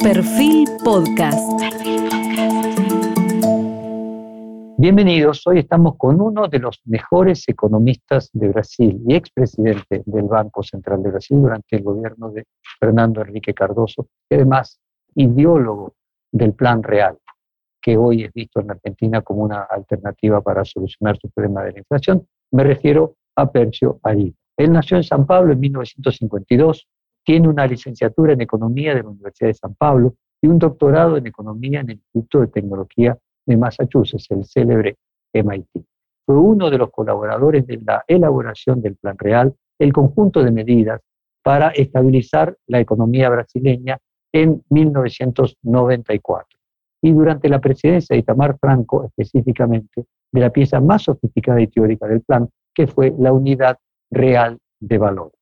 Perfil Podcast. Bienvenidos, hoy estamos con uno de los mejores economistas de Brasil y expresidente del Banco Central de Brasil durante el gobierno de Fernando Enrique Cardoso, y además ideólogo del Plan Real, que hoy es visto en Argentina como una alternativa para solucionar su problema de la inflación. Me refiero a Percio Ariba. Él nació en San Pablo en 1952, tiene una licenciatura en Economía de la Universidad de San Pablo y un doctorado en Economía en el Instituto de Tecnología de Massachusetts, el célebre MIT. Fue uno de los colaboradores de la elaboración del Plan Real, el conjunto de medidas para estabilizar la economía brasileña en 1994. Y durante la presidencia de Itamar Franco, específicamente, de la pieza más sofisticada y teórica del plan, que fue la unidad real de valor.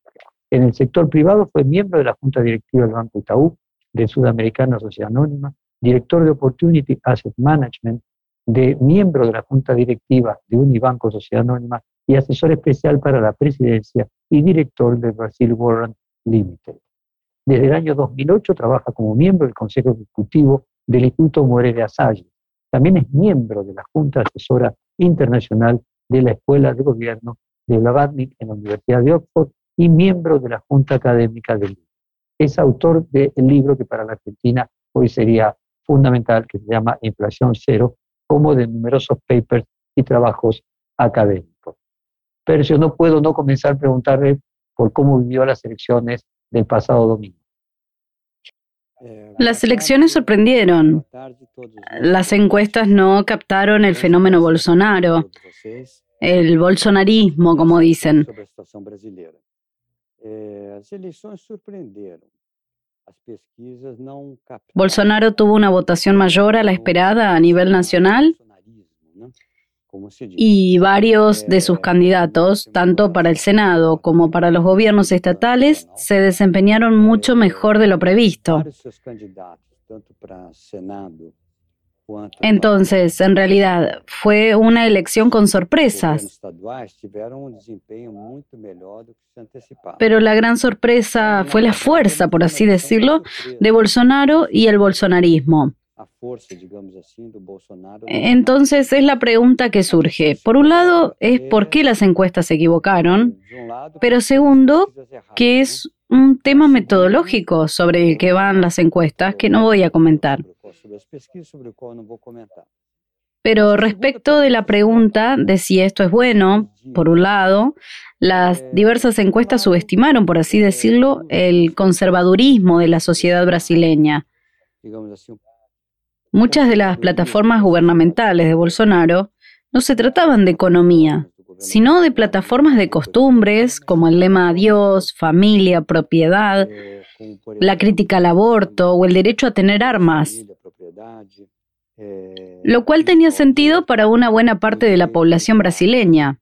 En el sector privado fue miembro de la Junta Directiva del Banco Itaú, de Sudamericana Sociedad Anónima, director de Opportunity Asset Management, de miembro de la Junta Directiva de Unibanco Sociedad Anónima y asesor especial para la presidencia y director de Brasil Warrant Limited. Desde el año 2008 trabaja como miembro del Consejo Ejecutivo del Instituto Moreira Salles. También es miembro de la Junta Asesora Internacional de la Escuela de Gobierno de Blavatnik en la Universidad de Oxford y miembro de la Junta Académica del Libro. Es autor del libro que para la Argentina hoy sería fundamental, que se llama Inflación Cero, como de numerosos papers y trabajos académicos. Pero yo no puedo no comenzar a preguntarle por cómo vivió las elecciones del pasado domingo. Las elecciones sorprendieron. Las encuestas no captaron el fenómeno Bolsonaro, el bolsonarismo, como dicen. Bolsonaro tuvo una votación mayor a la esperada a nivel nacional y varios de sus candidatos, tanto para el Senado como para los gobiernos estatales, se desempeñaron mucho mejor de lo previsto. Entonces, en realidad, fue una elección con sorpresas. Pero la gran sorpresa fue la fuerza, por así decirlo, de Bolsonaro y el bolsonarismo. Entonces es la pregunta que surge. Por un lado es por qué las encuestas se equivocaron, pero segundo, que es un tema metodológico sobre el que van las encuestas que no voy a comentar. Pero respecto de la pregunta de si esto es bueno, por un lado, las diversas encuestas subestimaron, por así decirlo, el conservadurismo de la sociedad brasileña. Muchas de las plataformas gubernamentales de Bolsonaro no se trataban de economía, sino de plataformas de costumbres como el lema Dios, familia, propiedad, la crítica al aborto o el derecho a tener armas, lo cual tenía sentido para una buena parte de la población brasileña.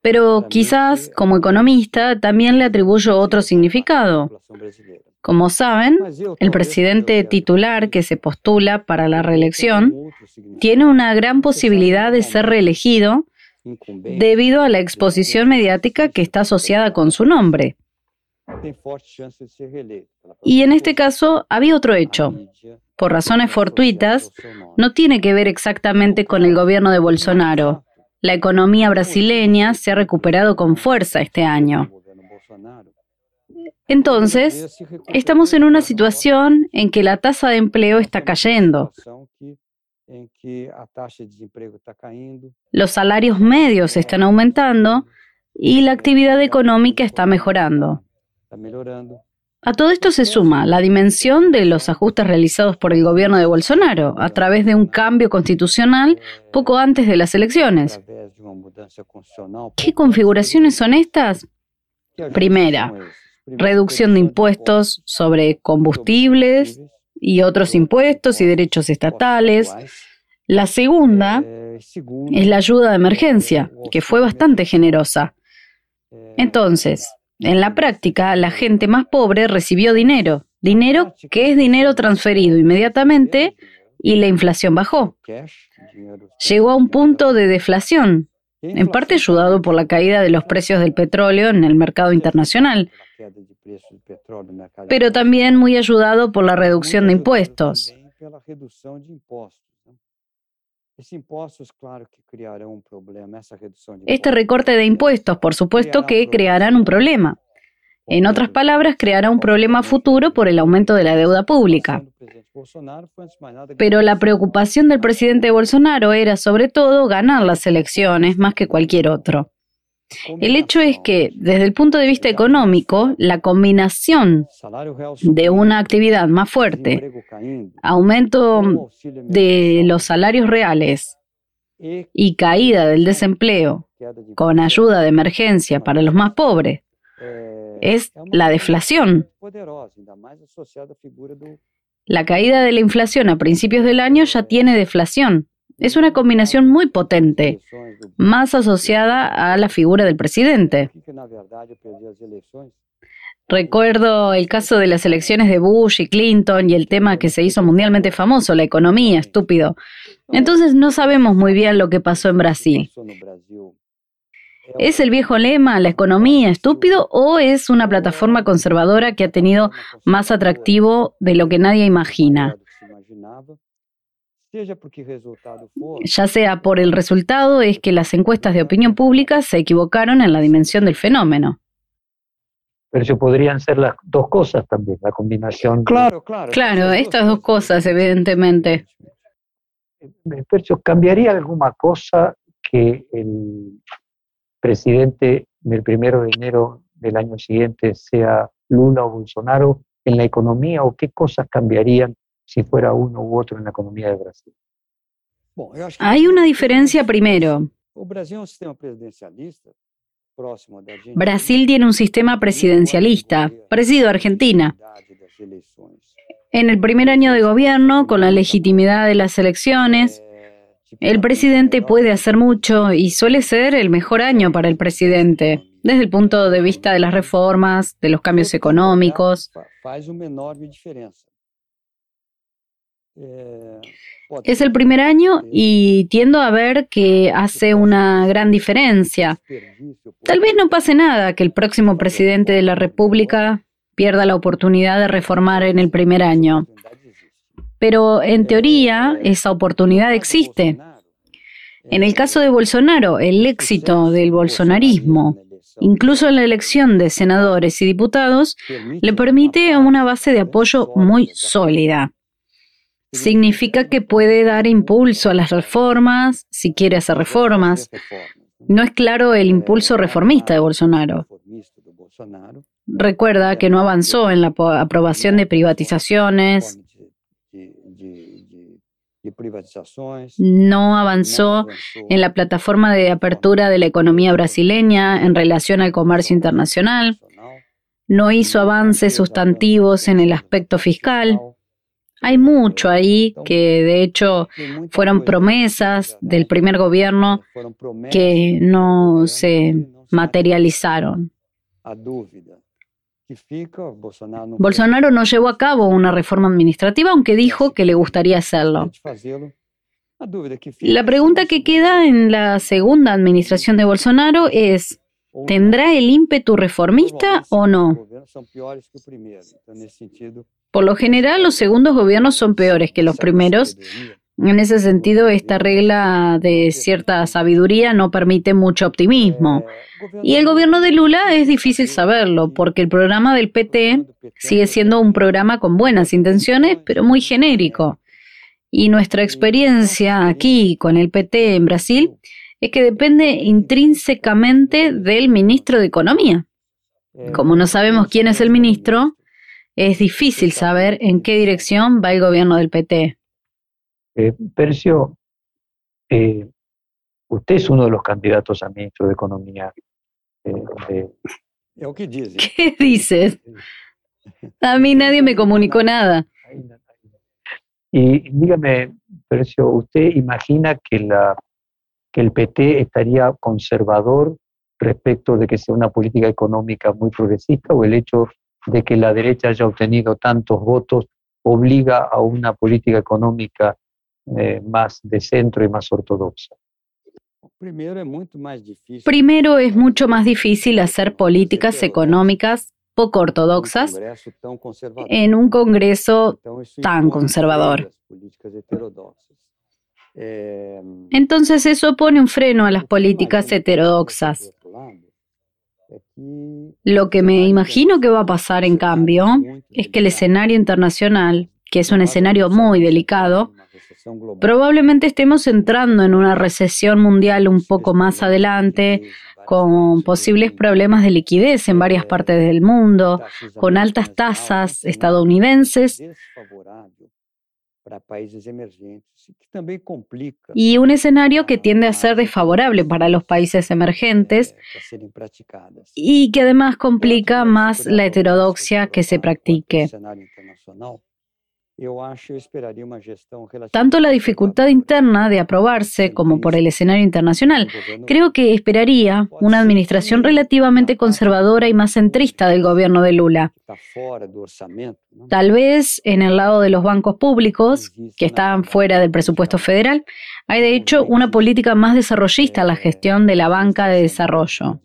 Pero quizás como economista también le atribuyo otro significado. Como saben, el presidente titular que se postula para la reelección tiene una gran posibilidad de ser reelegido debido a la exposición mediática que está asociada con su nombre. Y en este caso había otro hecho. Por razones fortuitas, no tiene que ver exactamente con el gobierno de Bolsonaro. La economía brasileña se ha recuperado con fuerza este año. Entonces, estamos en una situación en que la tasa de empleo está cayendo. Los salarios medios están aumentando y la actividad económica está mejorando. A todo esto se suma la dimensión de los ajustes realizados por el gobierno de Bolsonaro a través de un cambio constitucional poco antes de las elecciones. ¿Qué configuraciones son estas? Primera, reducción de impuestos sobre combustibles y otros impuestos y derechos estatales. La segunda es la ayuda de emergencia, que fue bastante generosa. Entonces, en la práctica, la gente más pobre recibió dinero, dinero que es dinero transferido inmediatamente y la inflación bajó. Llegó a un punto de deflación, en parte ayudado por la caída de los precios del petróleo en el mercado internacional, pero también muy ayudado por la reducción de impuestos. Este recorte de impuestos, por supuesto que crearán un problema. En otras palabras, creará un problema futuro por el aumento de la deuda pública. Pero la preocupación del presidente Bolsonaro era sobre todo ganar las elecciones más que cualquier otro. El hecho es que, desde el punto de vista económico, la combinación de una actividad más fuerte, aumento de los salarios reales y caída del desempleo con ayuda de emergencia para los más pobres, es la deflación. La caída de la inflación a principios del año ya tiene deflación. Es una combinación muy potente, más asociada a la figura del presidente. Recuerdo el caso de las elecciones de Bush y Clinton y el tema que se hizo mundialmente famoso, la economía, estúpido. Entonces no sabemos muy bien lo que pasó en Brasil. ¿Es el viejo lema, la economía, estúpido, o es una plataforma conservadora que ha tenido más atractivo de lo que nadie imagina? Ya sea por el resultado, es que las encuestas de opinión pública se equivocaron en la dimensión del fenómeno. Pero podrían ser las dos cosas también, la combinación. Claro, claro. Claro, estas dos cosas, evidentemente. Percio, ¿cambiaría alguna cosa que el presidente del primero de enero del año siguiente sea Lula o Bolsonaro en la economía o qué cosas cambiarían si fuera uno u otro en la economía de Brasil? Hay una diferencia primero. Brasil tiene un sistema presidencialista, parecido a Argentina. En el primer año de gobierno, con la legitimidad de las elecciones, el presidente puede hacer mucho y suele ser el mejor año para el presidente, desde el punto de vista de las reformas, de los cambios económicos. Es el primer año y tiendo a ver que hace una gran diferencia. Tal vez no pase nada que el próximo presidente de la República pierda la oportunidad de reformar en el primer año. Pero en teoría esa oportunidad existe. En el caso de Bolsonaro, el éxito del bolsonarismo, incluso en la elección de senadores y diputados, le permite una base de apoyo muy sólida. Significa que puede dar impulso a las reformas, si quiere hacer reformas. No es claro el impulso reformista de Bolsonaro. Recuerda que no avanzó en la aprobación de privatizaciones, no avanzó en la plataforma de apertura de la economía brasileña en relación al comercio internacional, no hizo avances sustantivos en el aspecto fiscal. Hay mucho ahí que de hecho fueron promesas del primer gobierno que no se materializaron. Bolsonaro no llevó a cabo una reforma administrativa, aunque dijo que le gustaría hacerlo. La pregunta que queda en la segunda administración de Bolsonaro es, ¿tendrá el ímpetu reformista o no? Por lo general, los segundos gobiernos son peores que los primeros. En ese sentido, esta regla de cierta sabiduría no permite mucho optimismo. Y el gobierno de Lula es difícil saberlo, porque el programa del PT sigue siendo un programa con buenas intenciones, pero muy genérico. Y nuestra experiencia aquí con el PT en Brasil es que depende intrínsecamente del ministro de Economía. Como no sabemos quién es el ministro, es difícil saber en qué dirección va el gobierno del PT. Eh, Percio, eh, usted es uno de los candidatos a ministro de Economía ¿Qué dices? A mí nadie me comunicó nada. Y dígame, Percio, ¿usted imagina que, la, que el PT estaría conservador respecto de que sea una política económica muy progresista o el hecho de que la derecha haya obtenido tantos votos obliga a una política económica eh, más de centro y más ortodoxa? Primero es mucho más difícil hacer políticas económicas poco ortodoxas en un Congreso tan conservador. Entonces eso pone un freno a las políticas heterodoxas. Lo que me imagino que va a pasar, en cambio, es que el escenario internacional, que es un escenario muy delicado, probablemente estemos entrando en una recesión mundial un poco más adelante, con posibles problemas de liquidez en varias partes del mundo, con altas tasas estadounidenses y un escenario que tiende a ser desfavorable para los países emergentes y que además complica más la heterodoxia que se practique. Tanto la dificultad interna de aprobarse como por el escenario internacional. Creo que esperaría una administración relativamente conservadora y más centrista del gobierno de Lula. Tal vez en el lado de los bancos públicos, que están fuera del presupuesto federal, hay de hecho una política más desarrollista en la gestión de la banca de desarrollo.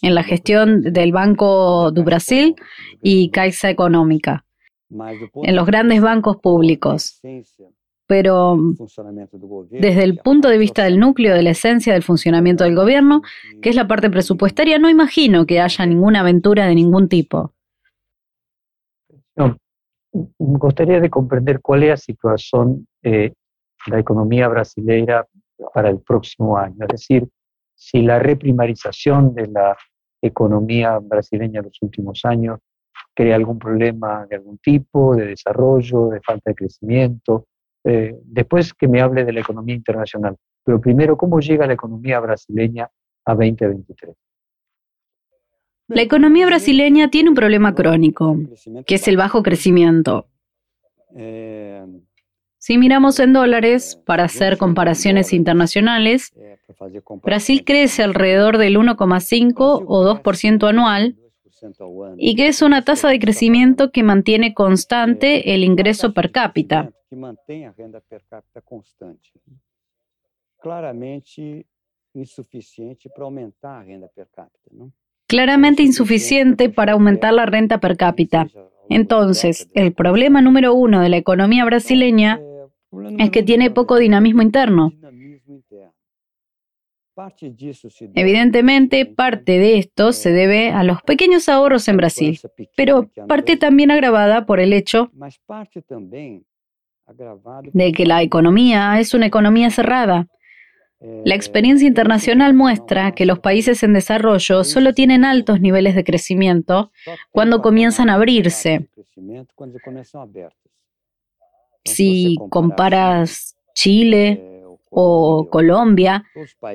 En la gestión del Banco do Brasil y Caixa Económica en los grandes bancos públicos. Pero desde el punto de vista del núcleo de la esencia del funcionamiento del gobierno, que es la parte presupuestaria, no imagino que haya ninguna aventura de ningún tipo. me gustaría de comprender cuál es la situación de eh, la economía brasileña para el próximo año. Es decir, si la reprimarización de la economía brasileña en los últimos años crea algún problema de algún tipo, de desarrollo, de falta de crecimiento. Eh, después que me hable de la economía internacional. Pero primero, ¿cómo llega la economía brasileña a 2023? La economía brasileña tiene un problema crónico, que es el bajo crecimiento. Eh, si miramos en dólares, para hacer comparaciones internacionales, eh, Brasil crece alrededor del 1,5 o 2% anual, y que es una tasa de crecimiento que mantiene constante el ingreso per cápita. Claramente insuficiente para aumentar la renta per cápita. Claramente insuficiente para aumentar la renta per cápita. Entonces, el problema número uno de la economía brasileña es que tiene poco dinamismo interno. Evidentemente, parte de esto se debe a los pequeños ahorros en Brasil, pero parte también agravada por el hecho de que la economía es una economía cerrada. La experiencia internacional muestra que los países en desarrollo solo tienen altos niveles de crecimiento cuando comienzan a abrirse. Si comparas Chile, o Colombia,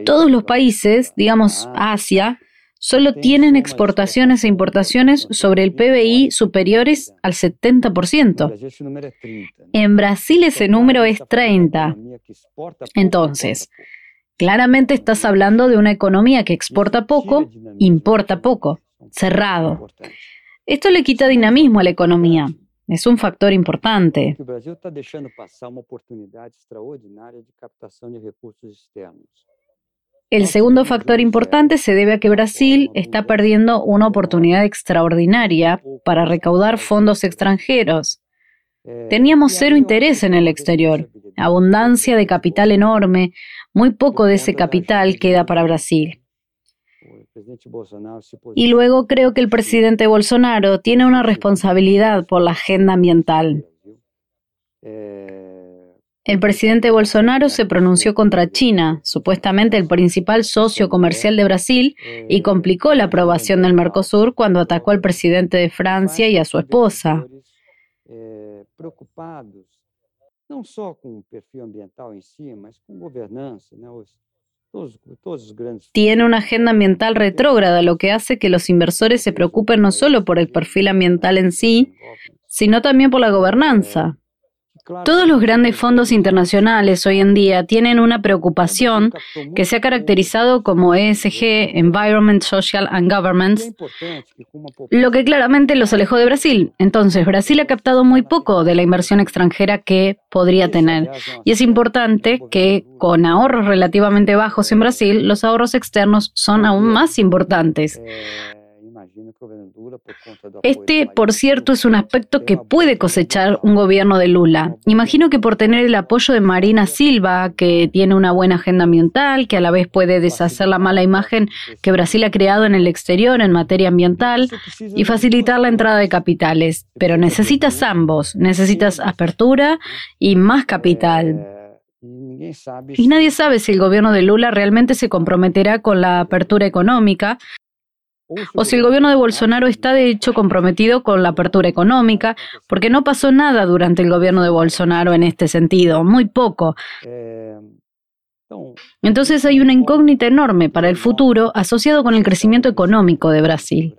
todos los países, digamos Asia, solo tienen exportaciones e importaciones sobre el PBI superiores al 70%. En Brasil ese número es 30. Entonces, claramente estás hablando de una economía que exporta poco, importa poco, cerrado. Esto le quita dinamismo a la economía. Es un factor importante. El segundo factor importante se debe a que Brasil está perdiendo una oportunidad extraordinaria para recaudar fondos extranjeros. Teníamos cero interés en el exterior, abundancia de capital enorme, muy poco de ese capital queda para Brasil. Y luego creo que el presidente Bolsonaro tiene una responsabilidad por la agenda ambiental. El presidente Bolsonaro se pronunció contra China, supuestamente el principal socio comercial de Brasil, y complicó la aprobación del Mercosur cuando atacó al presidente de Francia y a su esposa. Preocupados no solo con el perfil ambiental en sí, sino con gobernanza, tiene una agenda ambiental retrógrada, lo que hace que los inversores se preocupen no solo por el perfil ambiental en sí, sino también por la gobernanza. Todos los grandes fondos internacionales hoy en día tienen una preocupación que se ha caracterizado como ESG, Environment, Social and Governance, lo que claramente los alejó de Brasil. Entonces, Brasil ha captado muy poco de la inversión extranjera que podría tener. Y es importante que con ahorros relativamente bajos en Brasil, los ahorros externos son aún más importantes. Este, por cierto, es un aspecto que puede cosechar un gobierno de Lula. Imagino que por tener el apoyo de Marina Silva, que tiene una buena agenda ambiental, que a la vez puede deshacer la mala imagen que Brasil ha creado en el exterior en materia ambiental y facilitar la entrada de capitales. Pero necesitas ambos, necesitas apertura y más capital. Y nadie sabe si el gobierno de Lula realmente se comprometerá con la apertura económica o si el gobierno de Bolsonaro está de hecho comprometido con la apertura económica, porque no pasó nada durante el gobierno de Bolsonaro en este sentido, muy poco. Entonces hay una incógnita enorme para el futuro asociado con el crecimiento económico de Brasil.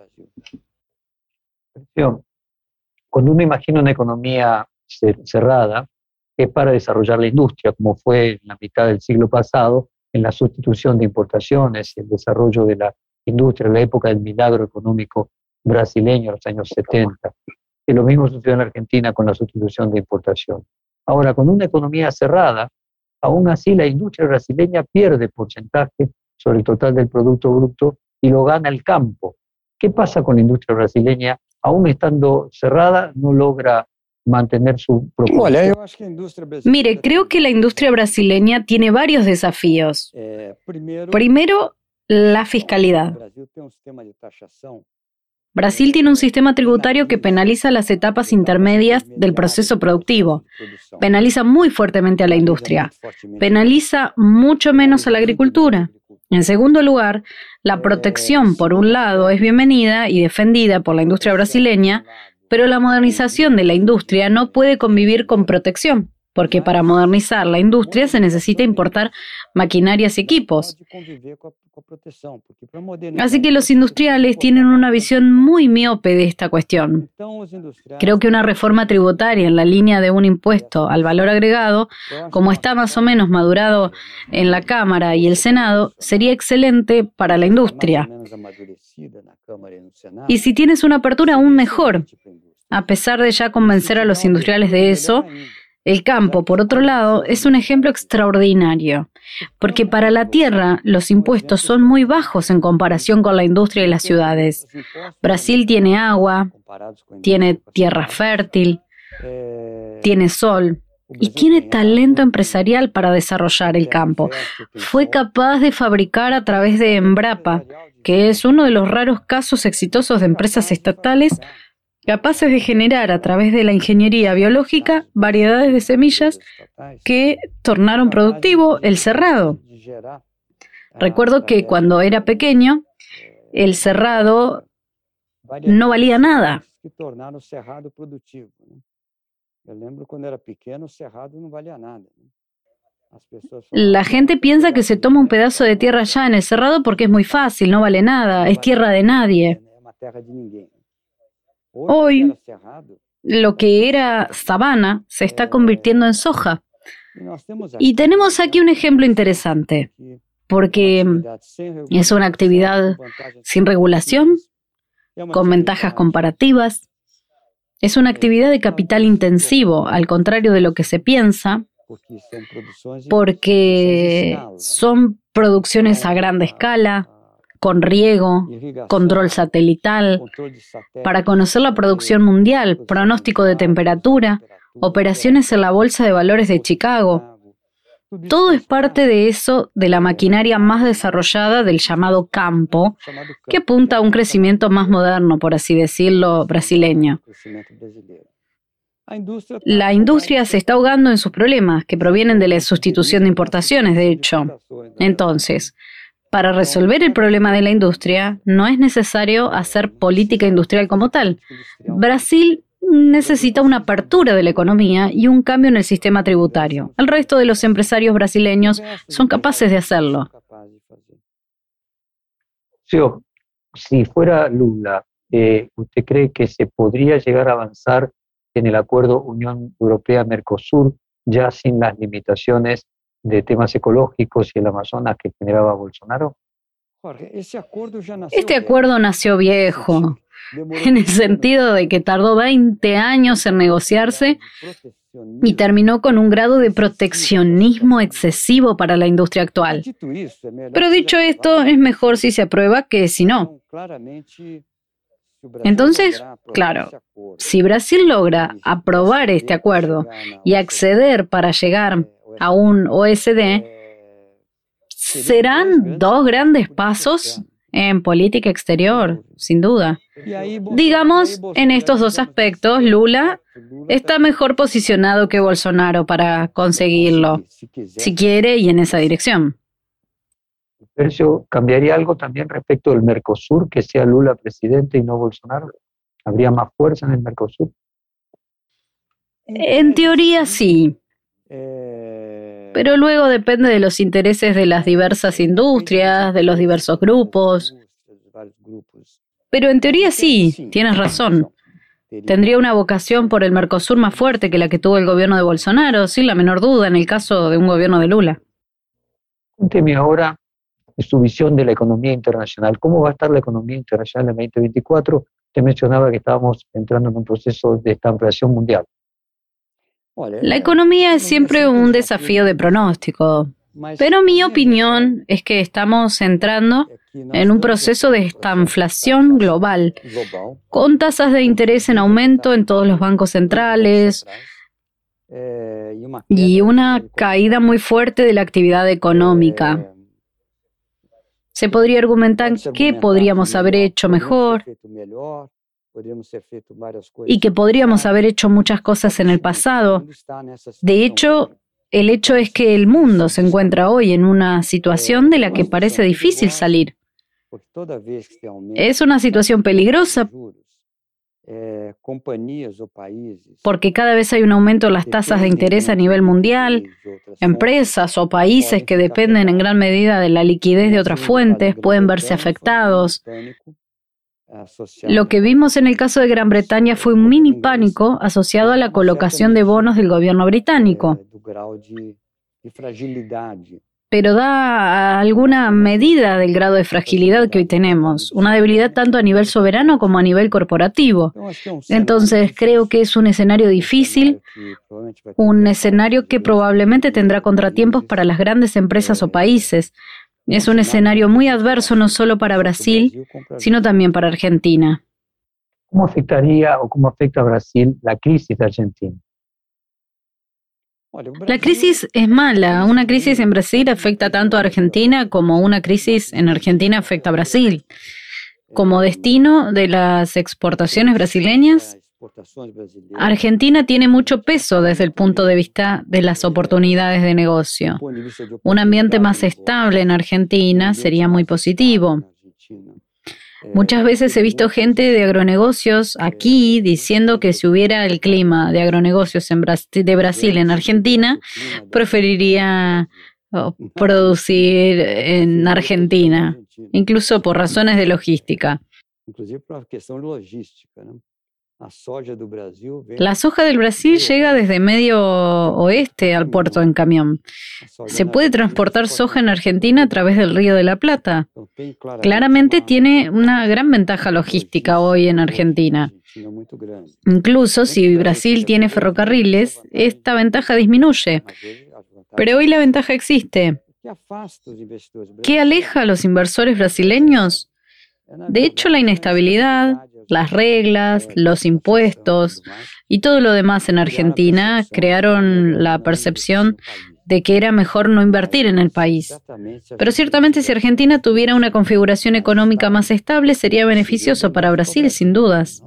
Cuando uno imagina una economía cerrada, es para desarrollar la industria, como fue en la mitad del siglo pasado, en la sustitución de importaciones, el desarrollo de la industria, en la época del milagro económico brasileño, los años 70. Y lo mismo sucedió en Argentina con la sustitución de importación. Ahora, con una economía cerrada, aún así la industria brasileña pierde porcentaje sobre el total del Producto Bruto y lo gana el campo. ¿Qué pasa con la industria brasileña? Aún estando cerrada, no logra mantener su propósito. Mire, creo que la industria brasileña tiene varios desafíos. Eh, primero, la fiscalidad. Brasil tiene un sistema tributario que penaliza las etapas intermedias del proceso productivo, penaliza muy fuertemente a la industria, penaliza mucho menos a la agricultura. En segundo lugar, la protección, por un lado, es bienvenida y defendida por la industria brasileña, pero la modernización de la industria no puede convivir con protección, porque para modernizar la industria se necesita importar maquinarias y equipos. Así que los industriales tienen una visión muy miope de esta cuestión. Creo que una reforma tributaria en la línea de un impuesto al valor agregado, como está más o menos madurado en la Cámara y el Senado, sería excelente para la industria. Y si tienes una apertura, aún mejor. A pesar de ya convencer a los industriales de eso, el campo, por otro lado, es un ejemplo extraordinario, porque para la tierra los impuestos son muy bajos en comparación con la industria y las ciudades. Brasil tiene agua, tiene tierra fértil, tiene sol y tiene talento empresarial para desarrollar el campo. Fue capaz de fabricar a través de Embrapa, que es uno de los raros casos exitosos de empresas estatales capaces de generar a través de la ingeniería biológica variedades de semillas que tornaron productivo el cerrado. Recuerdo que cuando era pequeño, el cerrado no valía nada. La gente piensa que se toma un pedazo de tierra allá en el cerrado porque es muy fácil, no vale nada, es tierra de nadie. Hoy, lo que era sabana se está convirtiendo en soja. Y tenemos aquí un ejemplo interesante, porque es una actividad sin regulación, con ventajas comparativas. Es una actividad de capital intensivo, al contrario de lo que se piensa, porque son producciones a gran escala, con riego, control satelital, para conocer la producción mundial, pronóstico de temperatura, operaciones en la Bolsa de Valores de Chicago. Todo es parte de eso, de la maquinaria más desarrollada del llamado campo, que apunta a un crecimiento más moderno, por así decirlo, brasileño. La industria se está ahogando en sus problemas, que provienen de la sustitución de importaciones, de hecho. Entonces, para resolver el problema de la industria, no es necesario hacer política industrial como tal. Brasil necesita una apertura de la economía y un cambio en el sistema tributario. El resto de los empresarios brasileños son capaces de hacerlo. Si fuera Lula, eh, ¿usted cree que se podría llegar a avanzar en el acuerdo Unión Europea-Mercosur ya sin las limitaciones de temas ecológicos y el Amazonas que generaba Bolsonaro? Este acuerdo nació viejo, en el sentido de que tardó 20 años en negociarse y terminó con un grado de proteccionismo excesivo para la industria actual. Pero dicho esto, es mejor si se aprueba que si no. Entonces, claro, si Brasil logra aprobar este acuerdo y acceder para llegar a un OSD, serán dos grandes pasos en política exterior, sin duda. Digamos, en estos dos aspectos, Lula está mejor posicionado que Bolsonaro para conseguirlo, si quiere y en esa dirección. Percio, ¿cambiaría algo también respecto del Mercosur, que sea Lula presidente y no Bolsonaro? ¿Habría más fuerza en el Mercosur? En teoría sí. Pero luego depende de los intereses de las diversas industrias, de los diversos grupos. Pero en teoría sí, tienes razón. Tendría una vocación por el Mercosur más fuerte que la que tuvo el gobierno de Bolsonaro, sin la menor duda, en el caso de un gobierno de Lula. Cuénteme ahora su visión de la economía internacional. ¿Cómo va a estar la economía internacional en 2024? Usted mencionaba que estábamos entrando en un proceso de estabilización mundial. La economía es siempre un desafío de pronóstico, pero mi opinión es que estamos entrando en un proceso de estanflación global, con tasas de interés en aumento en todos los bancos centrales y una caída muy fuerte de la actividad económica. Se podría argumentar qué podríamos haber hecho mejor y que podríamos haber hecho muchas cosas en el pasado. De hecho, el hecho es que el mundo se encuentra hoy en una situación de la que parece difícil salir. Es una situación peligrosa eh, porque cada vez hay un aumento en las tasas de interés a nivel mundial, empresas o países que dependen en gran medida de la liquidez de otras fuentes pueden verse afectados. Lo que vimos en el caso de Gran Bretaña fue un mini pánico asociado a la colocación de bonos del gobierno británico pero da alguna medida del grado de fragilidad que hoy tenemos, una debilidad tanto a nivel soberano como a nivel corporativo. Entonces creo que es un escenario difícil, un escenario que probablemente tendrá contratiempos para las grandes empresas o países. Es un escenario muy adverso no solo para Brasil, sino también para Argentina. ¿Cómo afectaría o cómo afecta a Brasil la crisis de Argentina? La crisis es mala. Una crisis en Brasil afecta tanto a Argentina como una crisis en Argentina afecta a Brasil. Como destino de las exportaciones brasileñas, Argentina tiene mucho peso desde el punto de vista de las oportunidades de negocio. Un ambiente más estable en Argentina sería muy positivo. Muchas veces he visto gente de agronegocios aquí diciendo que si hubiera el clima de agronegocios en de Brasil en Argentina, preferiría producir en Argentina, incluso por razones de logística. La soja del Brasil llega desde medio oeste al puerto en camión. Se puede transportar soja en Argentina a través del río de la Plata. Claramente tiene una gran ventaja logística hoy en Argentina. Incluso si Brasil tiene ferrocarriles, esta ventaja disminuye. Pero hoy la ventaja existe. ¿Qué aleja a los inversores brasileños? De hecho, la inestabilidad, las reglas, los impuestos y todo lo demás en Argentina crearon la percepción de que era mejor no invertir en el país. Pero ciertamente si Argentina tuviera una configuración económica más estable sería beneficioso para Brasil, sin dudas.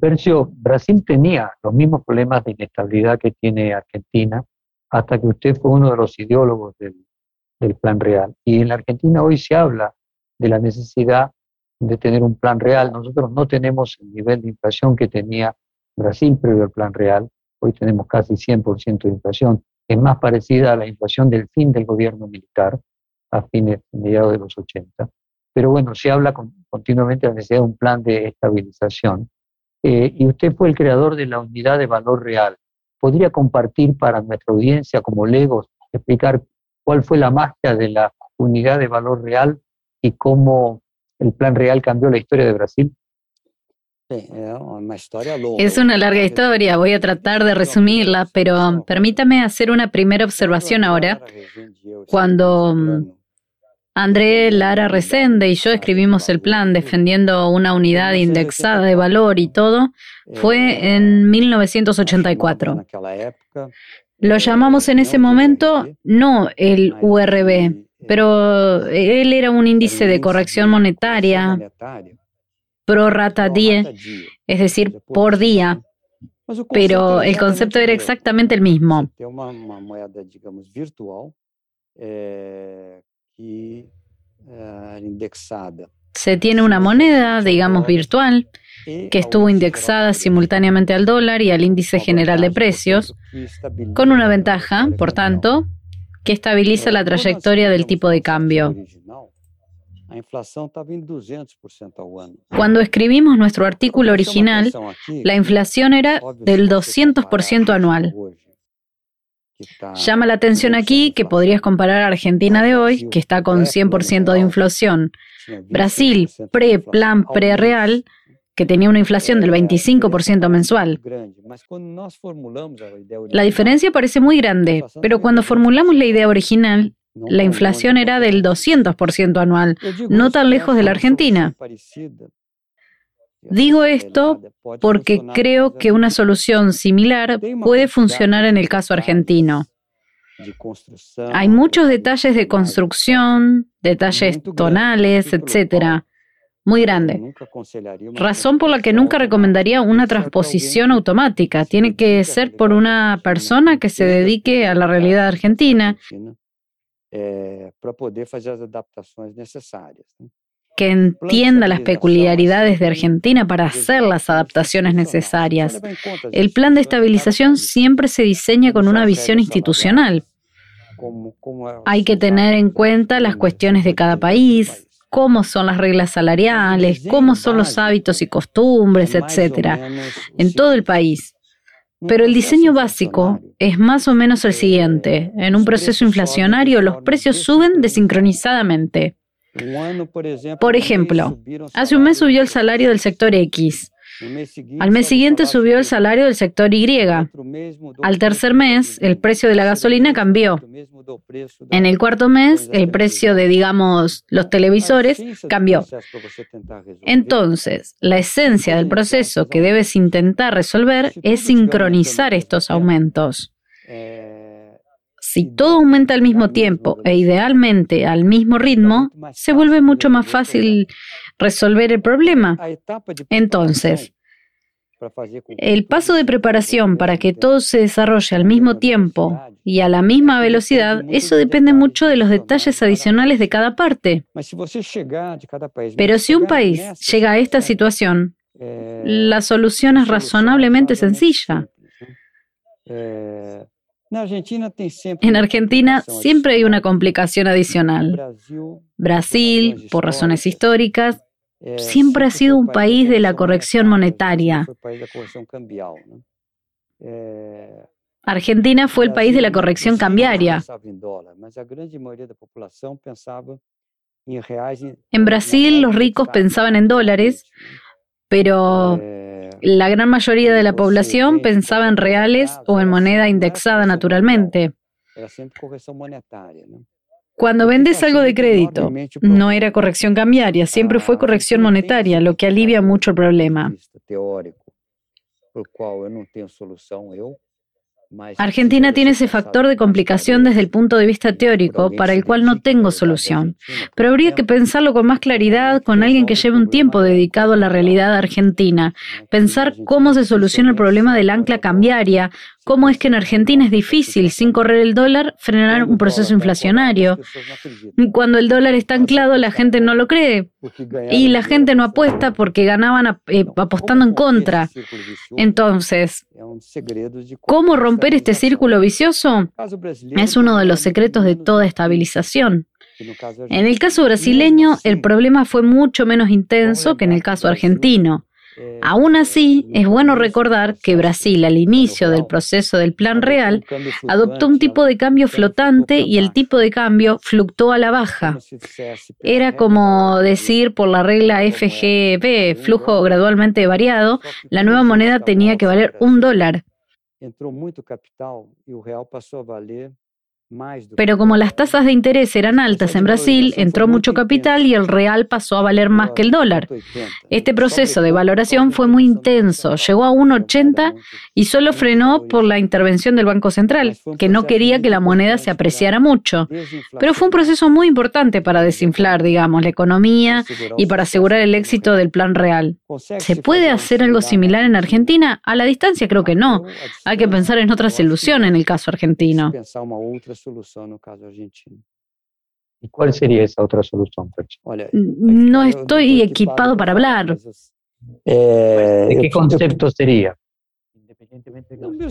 Percio, Brasil tenía los mismos problemas de inestabilidad que tiene Argentina hasta que usted fue uno de los ideólogos del, del Plan Real. Y en la Argentina hoy se habla de la necesidad de tener un plan real. Nosotros no tenemos el nivel de inflación que tenía Brasil previo al plan real. Hoy tenemos casi 100% de inflación. Es más parecida a la inflación del fin del gobierno militar, a fines, mediados de los 80. Pero bueno, se habla continuamente de la necesidad de un plan de estabilización. Eh, y usted fue el creador de la unidad de valor real. ¿Podría compartir para nuestra audiencia como legos, explicar cuál fue la magia de la unidad de valor real y cómo el plan real cambió la historia de Brasil? Es una larga historia, voy a tratar de resumirla, pero permítame hacer una primera observación ahora. Cuando André Lara Resende y yo escribimos el plan defendiendo una unidad indexada de valor y todo, fue en 1984. Lo llamamos en ese momento no el URB, pero él era un índice de corrección monetaria pro rata die, es decir, por día, pero el concepto era exactamente el mismo. Se tiene una moneda, digamos, virtual, que estuvo indexada simultáneamente al dólar y al índice general de precios, con una ventaja, por tanto, que estabiliza la trayectoria del tipo de cambio. Cuando escribimos nuestro artículo original, la inflación era del 200% anual. Llama la atención aquí que podrías comparar a Argentina de hoy, que está con 100% de inflación, Brasil pre-plan pre-real, que tenía una inflación del 25% mensual. La diferencia parece muy grande, pero cuando formulamos la idea original, la inflación era del 200% anual, no tan lejos de la Argentina. Digo esto porque creo que una solución similar puede funcionar en el caso argentino. Hay muchos detalles de construcción, detalles tonales, etcétera, muy grande. Razón por la que nunca recomendaría una transposición automática. Tiene que ser por una persona que se dedique a la realidad argentina eh, que entienda las peculiaridades de Argentina para hacer las adaptaciones necesarias. El plan de estabilización siempre se diseña con una visión institucional. Hay que tener en cuenta las cuestiones de cada país, cómo son las reglas salariales, cómo son los hábitos y costumbres, etcétera, en todo el país. Pero el diseño básico es más o menos el siguiente. En un proceso inflacionario los precios suben desincronizadamente. Por ejemplo, hace un mes subió el salario del sector X. Al mes siguiente subió el salario del sector Y. Al tercer mes, el precio de la gasolina cambió. En el cuarto mes, el precio de, digamos, los televisores cambió. Entonces, la esencia del proceso que debes intentar resolver es sincronizar estos aumentos. Si todo aumenta al mismo tiempo e idealmente al mismo ritmo, se vuelve mucho más fácil resolver el problema. Entonces, el paso de preparación para que todo se desarrolle al mismo tiempo y a la misma velocidad, eso depende mucho de los detalles adicionales de cada parte. Pero si un país llega a esta situación, la solución es razonablemente sencilla. En Argentina siempre hay una complicación adicional. Brasil, por razones históricas, siempre ha sido un país de la corrección monetaria. Argentina fue el país de la corrección cambiaria. En Brasil los ricos pensaban en dólares, pero la gran mayoría de la población pensaba en reales o en moneda indexada naturalmente. Cuando vendes algo de crédito, no era corrección cambiaria, siempre fue corrección monetaria, lo que alivia mucho el problema. Argentina tiene ese factor de complicación desde el punto de vista teórico para el cual no tengo solución, pero habría que pensarlo con más claridad con alguien que lleve un tiempo dedicado a la realidad argentina, pensar cómo se soluciona el problema del ancla cambiaria, cómo es que en Argentina es difícil, sin correr el dólar, frenar un proceso inflacionario. Cuando el dólar está anclado, la gente no lo cree y la gente no apuesta porque ganaban eh, apostando en contra. Entonces, ¿cómo romper este círculo vicioso? Es uno de los secretos de toda estabilización. En el caso brasileño, el problema fue mucho menos intenso que en el caso argentino. Eh, Aún así, es bueno recordar que Brasil, al inicio del proceso del Plan Real, adoptó un tipo de cambio flotante y el tipo de cambio fluctuó a la baja. Era como decir por la regla FGB, flujo gradualmente variado, la nueva moneda tenía que valer un dólar. Entró mucho capital y el real pasó a valer Pero como las tasas de interés eran altas en Brasil, entró mucho capital y el real pasó a valer más que el dólar. Este proceso de valoración fue muy intenso, llegó a 1,80 y solo frenó por la intervención del Banco Central, que no quería que la moneda se apreciara mucho. Pero fue un proceso muy importante para desinflar, digamos, la economía y para asegurar el éxito del plan real. ¿Se puede hacer algo similar en Argentina? A la distancia creo que no. Hay que pensar en otra solución en el caso argentino solución no caso argentino. ¿Y cuál sería esa otra solución, No estoy equipado para hablar. Eh, ¿De qué concepto sería?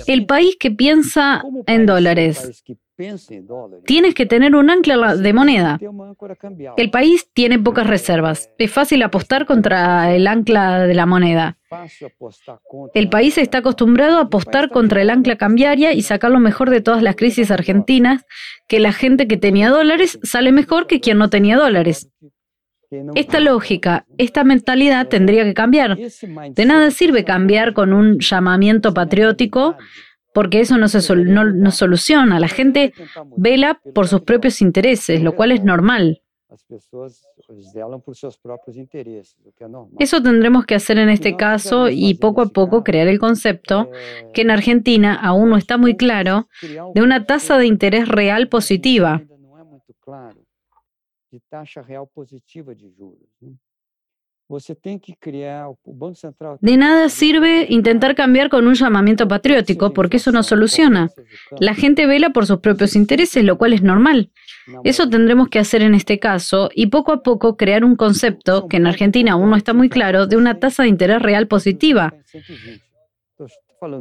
El país que piensa en dólares Tienes que tener un ancla de moneda. El país tiene pocas reservas. Es fácil apostar contra el ancla de la moneda. El país está acostumbrado a apostar contra el ancla cambiaria y sacar lo mejor de todas las crisis argentinas, que la gente que tenía dólares sale mejor que quien no tenía dólares. Esta lógica, esta mentalidad tendría que cambiar. De nada sirve cambiar con un llamamiento patriótico porque eso no, se no, soluciona. La gente vela por sus propios intereses, lo cual es normal. Eso tendremos que hacer en este caso y poco a poco crear el concepto, que en Argentina aún no está muy claro, de una tasa de interés real positiva. De nada sirve intentar cambiar con un llamamiento patriótico porque eso no soluciona. La gente vela por sus propios intereses, lo cual es normal. Eso tendremos que hacer en este caso y poco a poco crear un concepto que en Argentina aún no está muy claro de una tasa de interés real positiva.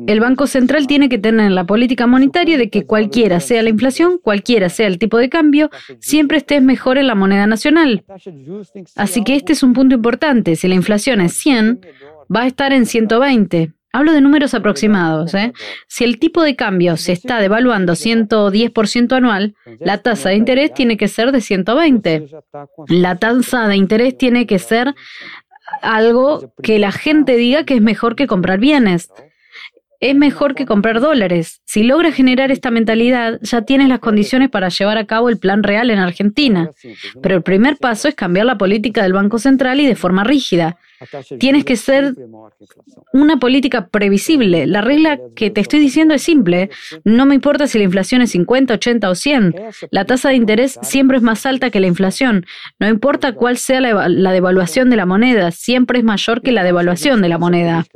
El Banco Central tiene que tener la política monetaria de que cualquiera sea la inflación, cualquiera sea el tipo de cambio, siempre esté mejor en la moneda nacional. Así que este es un punto importante. Si la inflación es 100, va a estar en 120. Hablo de números aproximados. ¿eh? Si el tipo de cambio se está devaluando 110% anual, la tasa de interés tiene que ser de 120. La tasa de interés tiene que ser algo que la gente diga que es mejor que comprar bienes es mejor que comprar dólares. Si logras generar esta mentalidad, ya tienes las condiciones para llevar a cabo el plan real en Argentina. Pero el primer paso es cambiar la política del Banco Central y de forma rígida. Tienes que ser una política previsible. La regla que te estoy diciendo es simple. No me importa si la inflación es 50, 80 o 100. La tasa de interés siempre es más alta que la inflación. No importa cuál sea la, la devaluación de la moneda, siempre es mayor que la devaluación de la moneda.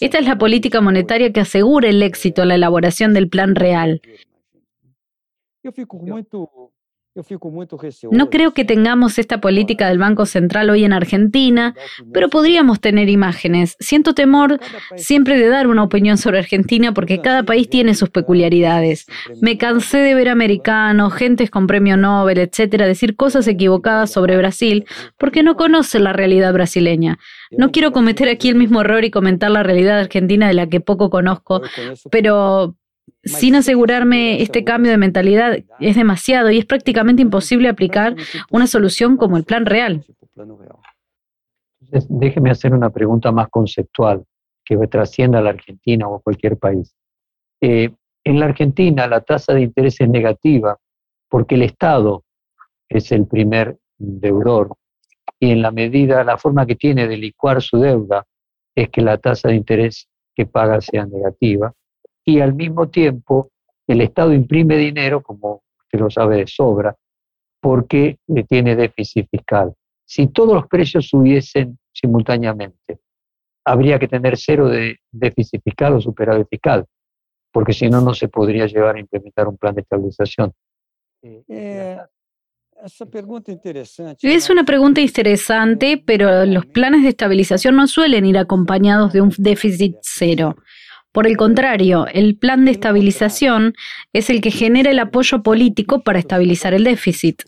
Esta es la política monetaria que asegura el éxito en la elaboración del plan real. No creo que tengamos esta política del Banco Central hoy en Argentina, pero podríamos tener imágenes. Siento temor siempre de dar una opinión sobre Argentina porque cada país tiene sus peculiaridades. Me cansé de ver americanos, gentes con premio Nobel, etcétera, decir cosas equivocadas sobre Brasil porque no conocen la realidad brasileña. No quiero cometer aquí el mismo error y comentar la realidad argentina de la que poco conozco, pero sin asegurarme este cambio de mentalidad es demasiado y es prácticamente imposible aplicar una solución como el plan real. déjeme hacer una pregunta más conceptual que trascienda a la Argentina o a cualquier país. Eh, en la Argentina la tasa de interés es negativa porque el Estado es el primer deudor y en la medida, la forma que tiene de licuar su deuda es que la tasa de interés que paga sea negativa y al mismo tiempo el Estado imprime dinero, como usted lo sabe de sobra, porque tiene déficit fiscal. Si todos los precios subiesen simultáneamente, habría que tener cero de déficit fiscal o superávit fiscal, porque si no, no se podría llevar a implementar un plan de estabilización. Eh, es una pregunta interesante, pero los planes de estabilización no suelen ir acompañados de un déficit cero. Por el contrario, el plan de estabilización es el que genera el apoyo político para estabilizar el déficit.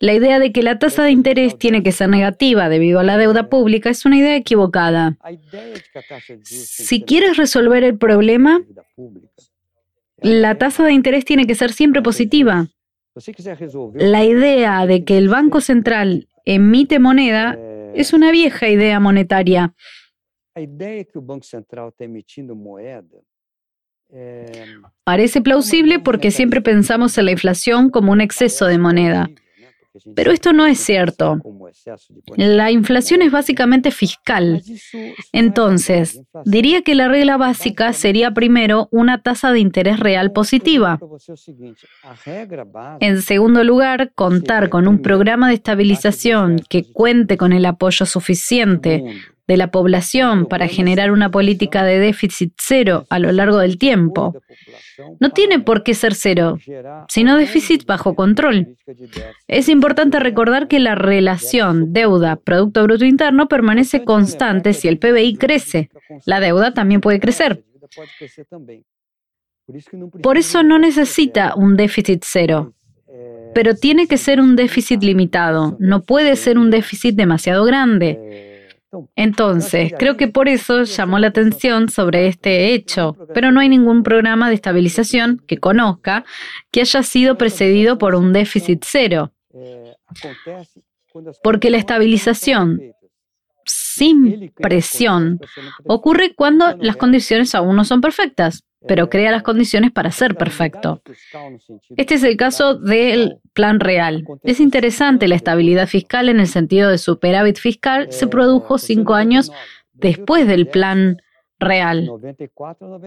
La idea de que la tasa de interés tiene que ser negativa debido a la deuda pública es una idea equivocada. Si quieres resolver el problema, la tasa de interés tiene que ser siempre positiva. La idea de que el Banco Central emite moneda es una vieja idea monetaria. Parece plausible porque siempre pensamos en la inflación como un exceso de moneda. Pero esto no es cierto. La inflación es básicamente fiscal. Entonces, diría que la regla básica sería primero una tasa de interés real positiva. En segundo lugar, contar con un programa de estabilización que cuente con el apoyo suficiente de la población para generar una política de déficit cero a lo largo del tiempo. No tiene por qué ser cero, sino déficit bajo control. Es importante recordar que la relación deuda-Producto Bruto Interno permanece constante si el PBI crece. La deuda también puede crecer. Por eso no necesita un déficit cero, pero tiene que ser un déficit limitado, no puede ser un déficit demasiado grande. Entonces, creo que por eso llamó la atención sobre este hecho, pero no hay ningún programa de estabilización que conozca que haya sido precedido por un déficit cero. Porque la estabilización sin presión. ocurre cuando las condiciones aún no son perfectas pero crea las condiciones para ser perfecto. Este es el caso del plan real. Es interesante, la estabilidad fiscal en el sentido de superávit fiscal. Se produjo cinco años después del plan real.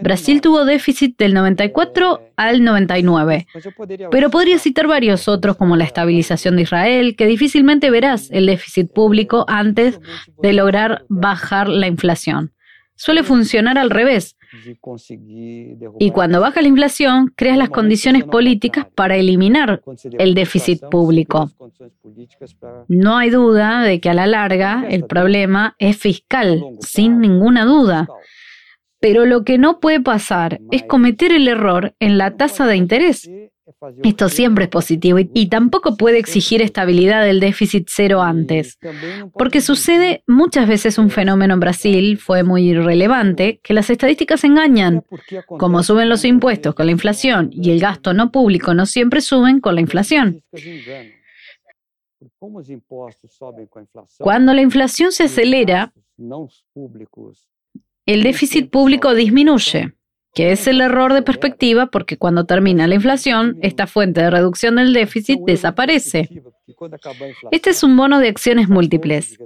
Brasil tuvo déficit del 94 al 99, pero podría citar varios otros como la estabilización de Israel, que difícilmente verás el déficit público antes de lograr bajar la inflación. Suele funcionar al revés. Y cuando baja la inflación, creas las condiciones políticas para eliminar el déficit público. No hay duda de que a la larga el problema es fiscal, sin ninguna duda. Pero lo que no puede pasar es cometer el error en la tasa de interés. Esto siempre es positivo y, tampoco puede exigir estabilidad del déficit cero antes, porque sucede muchas veces un fenómeno en Brasil, fue muy relevante, que las estadísticas engañan. Como suben los impuestos con la inflación y el gasto no público no siempre suben con la inflación. Cuando la inflación se acelera, el déficit público disminuye que es el error de perspectiva porque cuando termina la inflación, esta fuente de reducción del déficit desaparece. Este es un bono de acciones múltiples.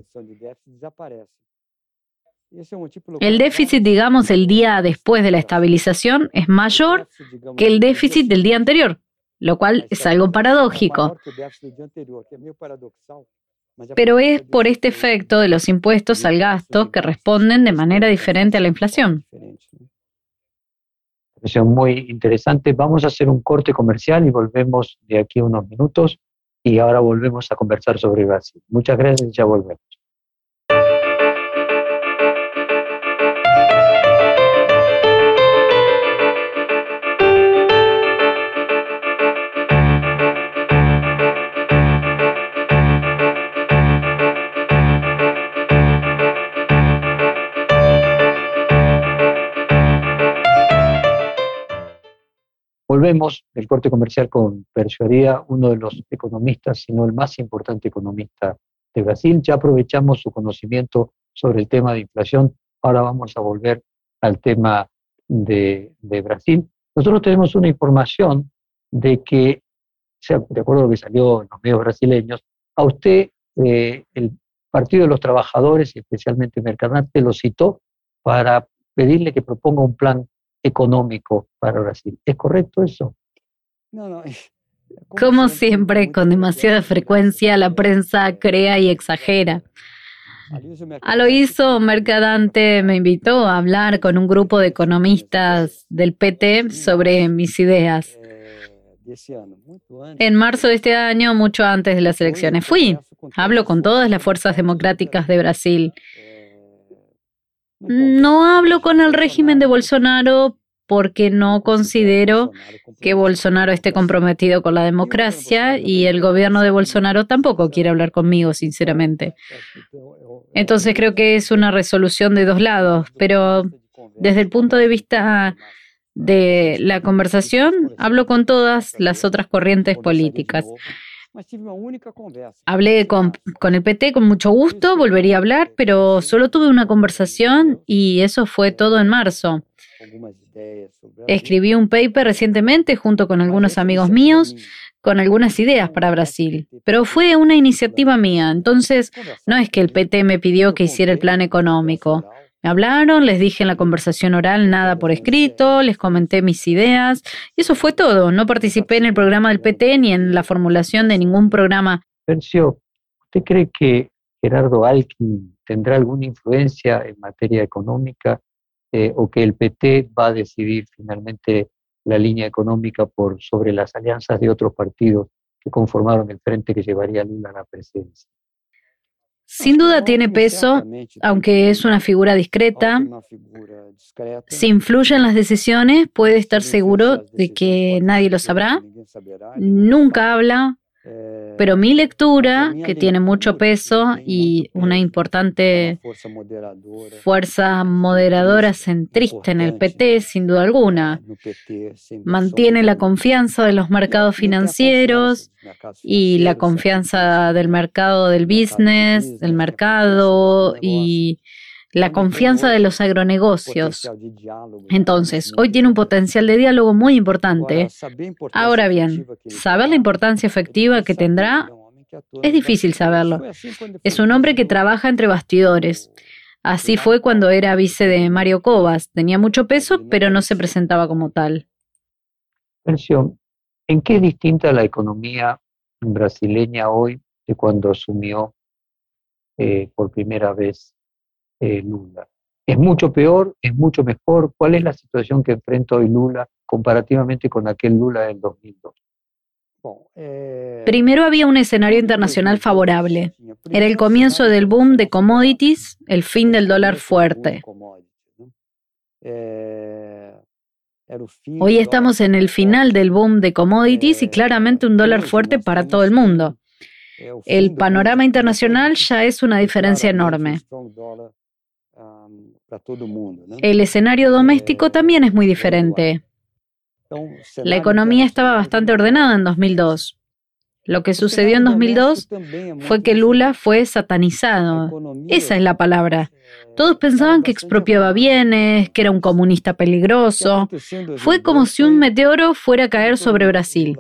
El déficit, digamos, el día después de la estabilización es mayor que el déficit del día anterior, lo cual es algo paradójico. Pero es por este efecto de los impuestos al gasto que responden de manera diferente a la inflación muy interesante. Vamos a hacer un corte comercial y volvemos de aquí a unos minutos y ahora volvemos a conversar sobre Brasil. Muchas gracias y ya volvemos. Volvemos del corte comercial con Persuadía, uno de los economistas, si no el más importante economista de Brasil. Ya aprovechamos su conocimiento sobre el tema de inflación. Ahora vamos a volver al tema de, Brasil. Nosotros tenemos una información de que, de acuerdo a lo que salió en los medios brasileños, a usted eh, el Partido de los Trabajadores, especialmente Mercadante, lo citó para pedirle que proponga un plan económico para Brasil. ¿Es correcto eso? No, no. Como siempre, con demasiada frecuencia, la prensa crea y exagera. Aloíso Mercadante me invitó a hablar con un grupo de economistas del PT sobre mis ideas. En marzo de este año, mucho antes de las elecciones, fui. Hablo con todas las fuerzas democráticas de Brasil. No hablo con el régimen de Bolsonaro porque no considero que Bolsonaro esté comprometido con la democracia y el gobierno de Bolsonaro tampoco quiere hablar conmigo, sinceramente. Entonces creo que es una resolución de dos lados, pero desde el punto de vista de la conversación, hablo con todas las otras corrientes políticas. Hablé con, con, el PT con mucho gusto, volvería a hablar, pero solo tuve una conversación y eso fue todo en marzo. Escribí un paper recientemente junto con algunos amigos míos con algunas ideas para Brasil, pero fue una iniciativa mía, entonces no es que el PT me pidió que hiciera el plan económico. Me hablaron, les dije en la conversación oral nada por escrito, les comenté mis ideas y eso fue todo. No participé en el programa del PT ni en la formulación de ningún programa. ¿usted cree que Gerardo Alckmin tendrá alguna influencia en materia económica eh, o que el PT va a decidir finalmente la línea económica por sobre las alianzas de otros partidos que conformaron el frente que llevaría Lula a la presidencia. Sin duda tiene peso, aunque es una figura discreta. Si influye en las decisiones, puede estar seguro de que nadie lo sabrá. Nunca habla, pero mi lectura, que tiene mucho peso y una importante fuerza moderadora. centrista en el PT, sin duda alguna, mantiene la confianza de los mercados financieros y la confianza del mercado del business, del mercado y la confianza de los agronegocios. Entonces, hoy tiene un potencial de diálogo muy importante. Ahora bien, saber la importancia efectiva que tendrá es difícil saberlo. Es un hombre que trabaja entre bastidores. Así fue cuando era vice de Mario Covas. Tenía mucho peso, pero no se presentaba como tal. ¿En qué es distinta la economía brasileña hoy de cuando asumió eh, por primera vez eh, Lula. ¿Es mucho peor? ¿Es mucho mejor? ¿Cuál es la situación que enfrenta hoy Lula comparativamente con aquel Lula del 2002? Eh, Primero había un escenario internacional favorable. Era el comienzo del boom de commodities, el fin del dólar fuerte. Eh, hoy estamos en el final del boom de commodities y claramente un dólar fuerte para todo el mundo. El panorama internacional ya es una diferencia enorme. El escenario doméstico también es muy diferente. La economía estaba bastante ordenada en 2002. Lo que sucedió en 2002 fue que Lula fue satanizado. Esa es la palabra. Todos pensaban que expropiaba bienes, que era un comunista peligroso. Fue como si un meteoro fuera a caer sobre Brasil.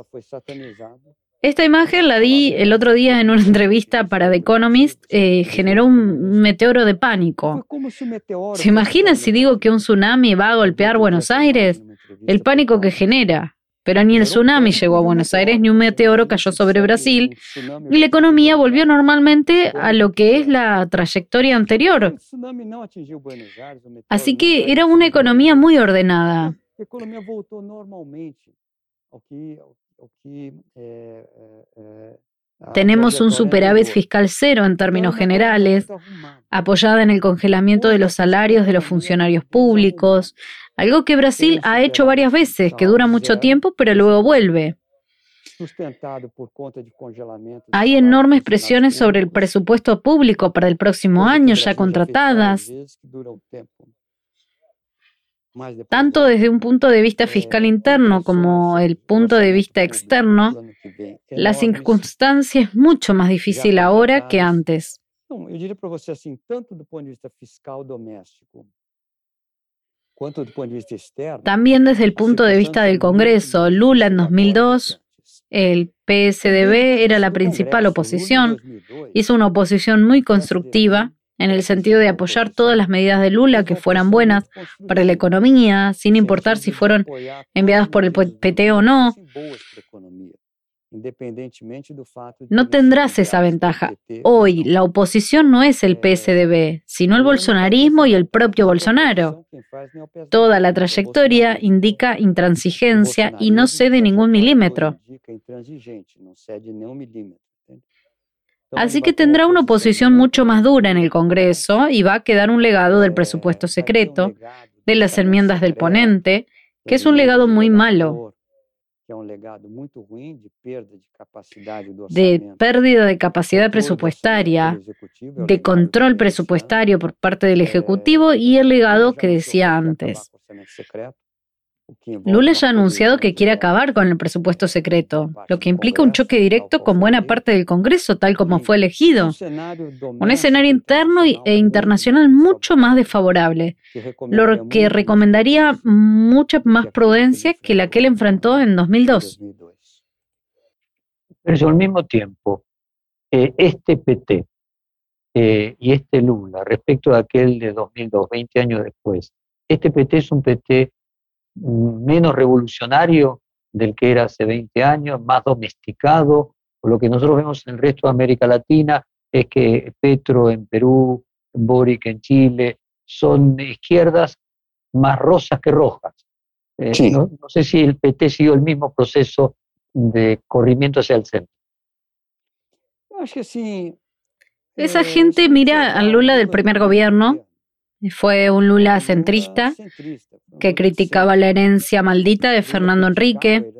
Esta imagen la di el otro día en una entrevista para The Economist, eh, generó un meteoro de pánico. ¿Se imaginan si digo que un tsunami va a golpear Buenos Aires? El pánico que genera. Pero ni el tsunami llegó a Buenos Aires, ni un meteoro cayó sobre Brasil, y la economía volvió normalmente a lo que es la trayectoria anterior. Así que era una economía muy ordenada. Tenemos un superávit fiscal cero en términos generales, apoyada en el congelamiento de los salarios de los funcionarios públicos, algo que Brasil ha hecho varias veces, que dura mucho tiempo, pero luego vuelve. Hay enormes presiones sobre el presupuesto público para el próximo año ya contratadas. Tanto desde un punto de vista fiscal interno como el punto de vista externo, la circunstancia es mucho más difícil ahora que antes. También desde el punto de vista del Congreso, Lula en 2002, el PSDB era la principal oposición, hizo una oposición muy constructiva en el sentido de apoyar todas las medidas de Lula que fueran buenas para la economía, sin importar si fueron enviadas por el PT o no. No tendrás esa ventaja. Hoy la oposición no es el PSDB, sino el bolsonarismo y el propio Bolsonaro. Toda la trayectoria indica intransigencia y no cede ningún milímetro. Así que tendrá una oposición mucho más dura en el Congreso y va a quedar un legado del presupuesto secreto, de las enmiendas del ponente, que es un legado muy malo, de pérdida de capacidad presupuestaria, de control presupuestario por parte del Ejecutivo y el legado que decía antes. Lula ya ha anunciado que quiere acabar con el presupuesto secreto, lo que implica un choque directo con buena parte del Congreso, tal como fue elegido. Un escenario interno e internacional mucho más desfavorable, lo que recomendaría mucha más prudencia que la que él enfrentó en 2002. Pero al mismo tiempo, eh, este PT eh, y este Lula, respecto a aquel de 2002, 20 años después, este PT es un PT menos revolucionario del que era hace 20 años, más domesticado. Lo que nosotros vemos en el resto de América Latina es que Petro en Perú, Boric en Chile, son izquierdas más rosas que rojas. Eh, no, sé si el PT siguió el mismo proceso de corrimiento hacia el centro. Esa eh, gente mira al Lula del primer gobierno fue un Lula centrista que criticaba la herencia maldita de Fernando Enrique,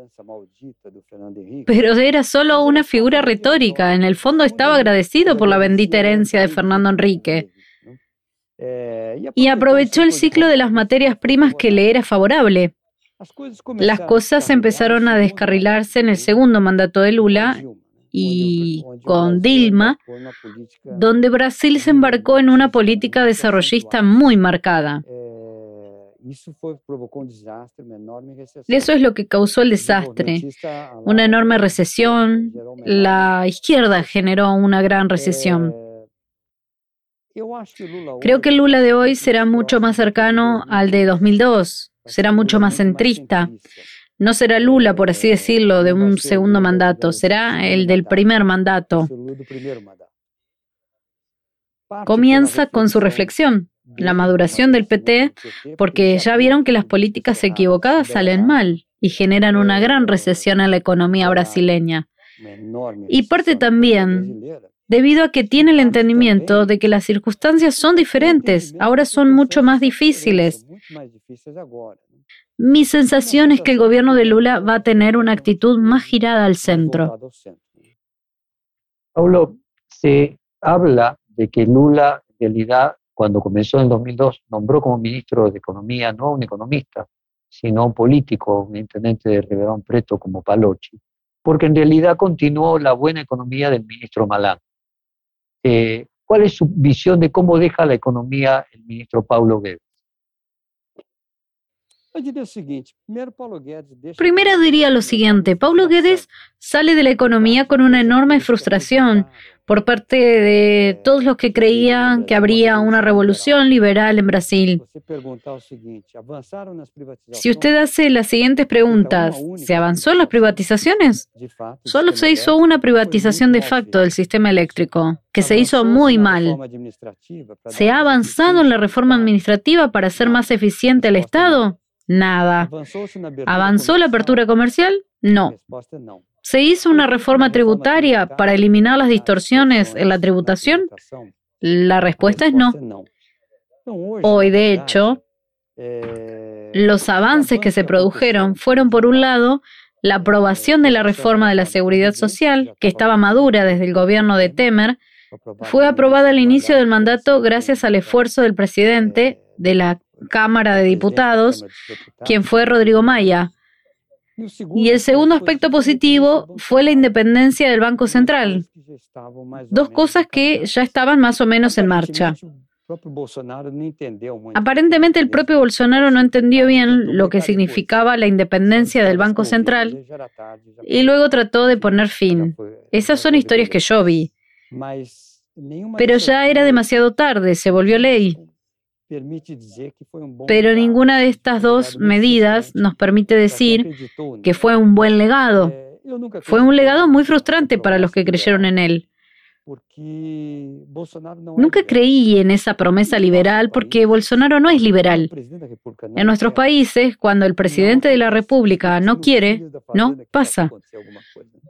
pero era solo una figura retórica. En el fondo estaba agradecido por la bendita herencia de Fernando Enrique. Y aprovechó el ciclo de las materias primas que le era favorable. Las cosas empezaron a descarrilarse en el segundo mandato de Lula y con Dilma, donde Brasil se embarcó en una política desarrollista muy marcada. Eso es lo que causó el desastre, una enorme recesión. La izquierda generó una gran recesión. Creo que el Lula de hoy será mucho más cercano al de 2002, será mucho más centrista. No será Lula, por así decirlo, de un segundo mandato, será el del primer mandato. Comienza con su reflexión, la maduración del PT, porque ya vieron que las políticas equivocadas salen mal y generan una gran recesión en la economía brasileña. Y parte también debido a que tiene el entendimiento de que las circunstancias son diferentes, ahora son mucho más difíciles. Mi sensación es que el gobierno de Lula va a tener una actitud más girada al centro. Paulo, se habla de que Lula, en realidad, cuando comenzó en 2002, nombró como ministro de Economía no a un economista, sino a un político, un intendente de Riverón Preto como Palochi, porque en realidad continuó la buena economía del ministro Malán. Eh, ¿Cuál es su visión de cómo deja la economía el ministro Paulo Guedes? Primero diría lo siguiente, Paulo Guedes sale de la economía con una enorme frustración por parte de todos los que creían que habría una revolución liberal en Brasil. Si usted hace las siguientes preguntas, ¿se avanzó en las privatizaciones? Solo se hizo una privatización de facto del sistema eléctrico, que se hizo muy mal. ¿Se ha avanzado en la reforma administrativa para hacer más eficiente el Estado? Nada. ¿Avanzó la apertura comercial? No. ¿Se hizo una reforma tributaria para eliminar las distorsiones en la tributación? La respuesta es no. Hoy, de hecho, los avances que se produjeron fueron, por un lado, la aprobación de la reforma de la seguridad social, que estaba madura desde el gobierno de Temer, fue aprobada al inicio del mandato gracias al esfuerzo del presidente de la Cámara de Diputados, quien fue Rodrigo Maya. Y el segundo aspecto positivo fue la independencia del Banco Central. Dos cosas que ya estaban más o menos en marcha. Aparentemente el propio Bolsonaro no entendió bien lo que significaba la independencia del Banco Central y luego trató de poner fin. Esas son historias que yo vi. Pero ya era demasiado tarde, se volvió ley. Pero ninguna de estas dos medidas nos permite decir que fue un buen legado. Fue un legado muy frustrante para los que creyeron en él. Nunca creí en esa promesa liberal porque Bolsonaro no es liberal. En nuestros países, cuando el presidente de la República no quiere, no pasa.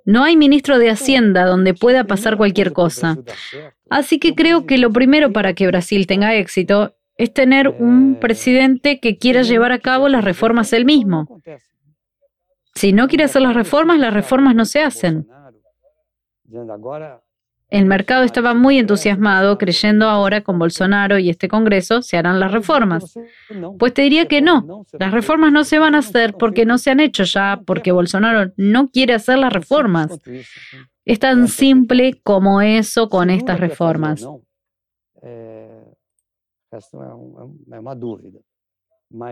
No hay ministro de Hacienda donde pueda pasar cualquier cosa. Así que creo que lo primero para que Brasil tenga éxito es tener un eh, presidente que quiera llevar a cabo las reformas él mismo. Si no quiere hacer las reformas, las reformas no se hacen. El mercado estaba muy entusiasmado, creyendo ahora con Bolsonaro y este Congreso se harán las reformas. Pues te diría que no, las reformas no se van a hacer porque no se han hecho ya, porque Bolsonaro no quiere hacer las reformas. Es tan simple como eso con estas reformas.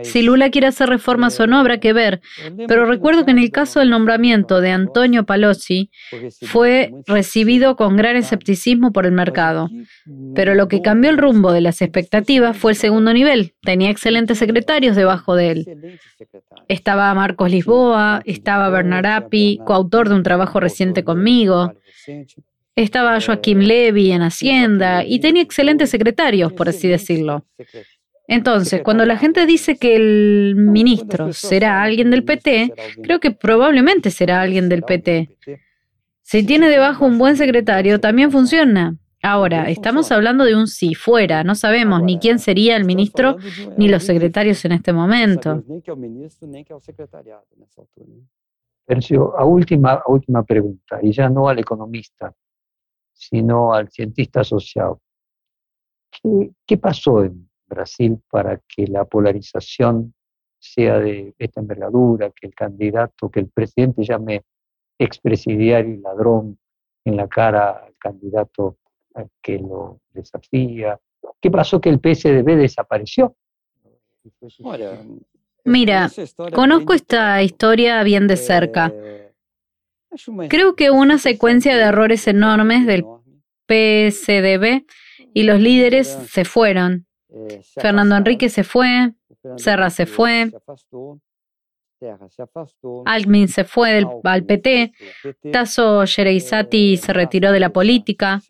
Si Lula quiere hacer reformas o no habrá que ver, pero recuerdo que en el caso del nombramiento de Antonio Palocci fue recibido con gran escepticismo por el mercado. Pero lo que cambió el rumbo de las expectativas fue el segundo nivel. Tenía excelentes secretarios debajo de él. Estaba Marcos Lisboa, estaba Bernard Api, coautor de un trabajo reciente conmigo. Estaba Joaquim Levy en Hacienda y tenía excelentes secretarios, por así decirlo. Entonces, cuando la gente dice que el ministro será alguien del PT, creo que probablemente será alguien del PT. Si tiene debajo un buen secretario, también funciona. Ahora, estamos hablando de un si fuera, no sabemos ni quién sería el ministro ni los secretarios en este momento. Tercio, a última, última pregunta, y ya no al economista, sino al cientista asociado. ¿Qué, qué pasó en Brasil para que la polarización sea de esta envergadura, que el candidato, que el presidente llame expresidiario y ladrón en la cara al candidato que lo desafía. ¿Qué pasó que el PSDB desapareció? Mira, conozco esta historia bien de cerca. Creo que una secuencia de errores enormes del PSDB y los líderes se fueron. Fernando Enrique se fue, Serra se fue, Almin se fue del, al PT, Tasso Gereizati se retiró de la política.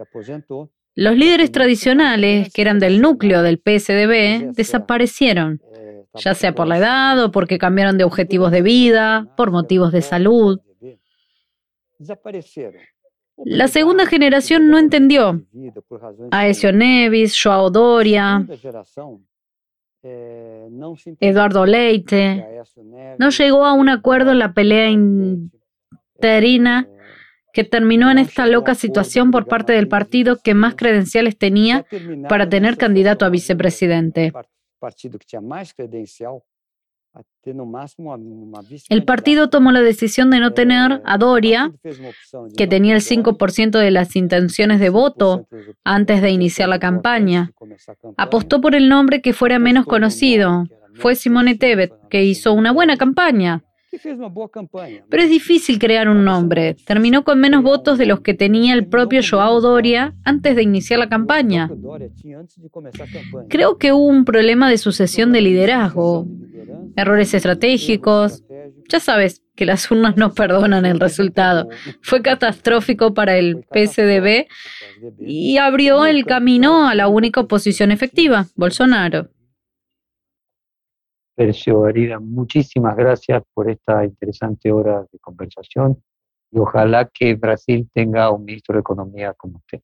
Los líderes tradicionales, que eran del núcleo del PSDB, desaparecieron, ya sea por la edad o porque cambiaron de objetivos de vida, por motivos de salud. La segunda generación no entendió. Aesio Neves, Joao Doria, Eduardo Leite. No llegó a un acuerdo en la pelea interina que terminó en esta loca situación por parte del partido que más credenciales tenía para tener candidato a vicepresidente. El partido tomó la decisión de no tener a Doria, que tenía el 5% de las intenciones de voto antes de iniciar la campaña. Apostó por el nombre que fuera menos conocido. Fue Simone Tebet, que hizo una buena campaña. Pero es difícil crear un nombre. Terminó con menos votos de los que tenía el propio Joao Doria antes de iniciar la campaña. Creo que hubo un problema de sucesión de liderazgo, errores estratégicos. Ya sabes que las urnas no perdonan el resultado. Fue catastrófico para el PSDB y abrió el camino a la única oposición efectiva, Bolsonaro. Percio Herida, muchísimas gracias por esta interesante hora de conversación y ojalá que Brasil tenga un ministro de Economía como usted.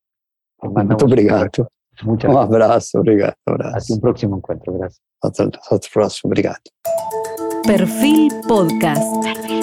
Muito obrigado. Muchas um abraço, obrigado. abraço. Hasta un próximo encuentro, gracias. Hasta, hasta el próximo, obrigado. Perfil Podcast.